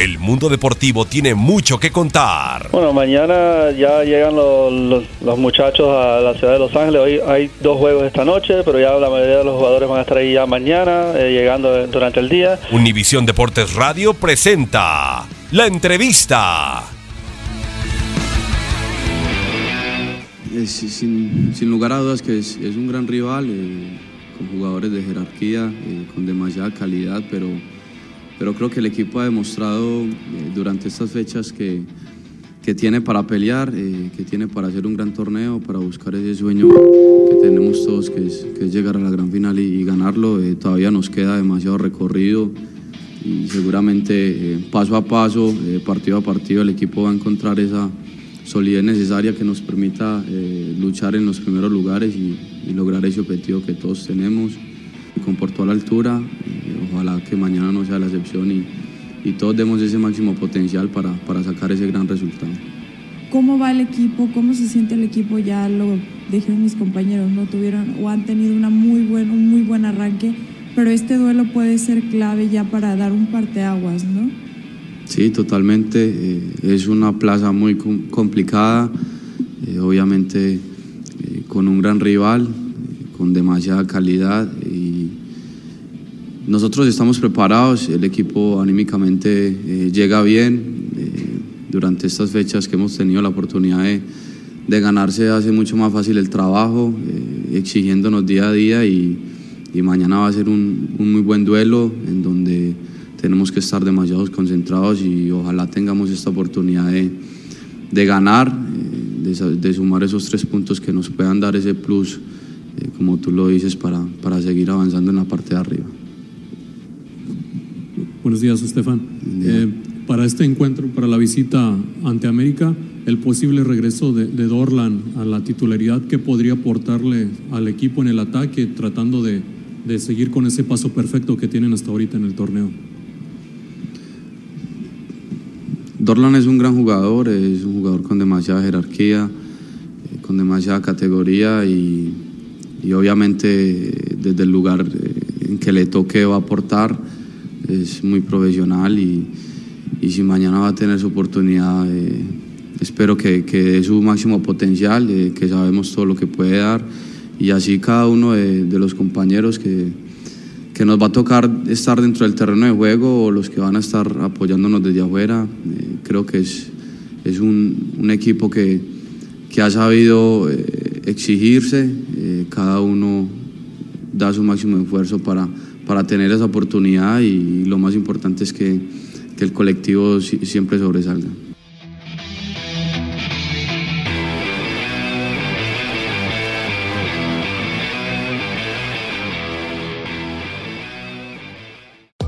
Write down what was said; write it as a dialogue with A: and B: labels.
A: El mundo deportivo tiene mucho que contar.
B: Bueno, mañana ya llegan los, los- los muchachos a la ciudad de Los Ángeles. Hoy hay dos juegos esta noche, pero ya la mayoría de los jugadores van a estar ahí ya mañana, eh, llegando durante el día.
A: Univisión Deportes Radio presenta la entrevista.
C: Sin, sin lugar a dudas que es, es un gran rival, eh, con jugadores de jerarquía, eh, con demasiada calidad, pero, pero creo que el equipo ha demostrado eh, durante estas fechas que, que tiene para pelear, eh, que tiene para hacer un gran torneo, para buscar ese sueño que tenemos todos, que es, que llegar a la gran final y, ganarlo. Eh, todavía nos queda demasiado recorrido y seguramente eh, paso a paso, eh, partido a partido, el equipo va a encontrar esa solidez necesaria que nos permita luchar en los primeros lugares y lograr ese objetivo que todos tenemos. Comportó a la altura, y ojalá que mañana no sea la excepción y, y todos demos ese máximo potencial para, para sacar ese gran resultado.
D: ¿Cómo va el equipo? ¿Cómo se siente el equipo? Ya lo dijeron mis compañeros, ¿no? Tuvieron o han tenido una muy buen, un muy buen arranque, pero este duelo puede ser clave ya para dar un parteaguas, ¿no?
C: Sí, totalmente. eh, es una plaza muy com- complicada, eh, obviamente eh, con un gran rival, eh, con demasiada calidad nosotros estamos preparados, el equipo anímicamente eh, llega bien. eh, durante estas fechas que hemos tenido la oportunidad de, ganarse hace mucho más fácil el trabajo, eh, exigiéndonos día a día y, mañana va a ser un, muy buen duelo en donde tenemos que estar demasiado concentrados y ojalá tengamos esta oportunidad de, ganar, de, sumar esos tres puntos que nos puedan dar ese plus, como tú lo dices, para seguir avanzando en la parte de arriba.
E: Buenos días, Estefan. Eh, para este encuentro, para la visita ante América, el posible regreso de, de Dorlan a la titularidad, ¿qué podría aportarle al equipo en el ataque, tratando de, de seguir con ese paso perfecto que tienen hasta ahorita en el torneo?
C: Dorlan es un gran jugador, es un jugador con demasiada jerarquía, eh, con demasiada categoría y, y obviamente eh, desde el lugar en que le toque va a aportar, es muy profesional y, y si mañana va a tener su oportunidad, eh, espero que, que dé su máximo potencial, eh, que sabemos todo lo que puede dar y así cada uno de, de los compañeros que, que nos va a tocar estar dentro del terreno de juego o los que van a estar apoyándonos desde afuera. Eh, creo que es, es un, un equipo que, que ha sabido eh, exigirse, eh, cada uno da su máximo esfuerzo para, para tener esa oportunidad y lo más importante es que, el colectivo si- siempre sobresalga.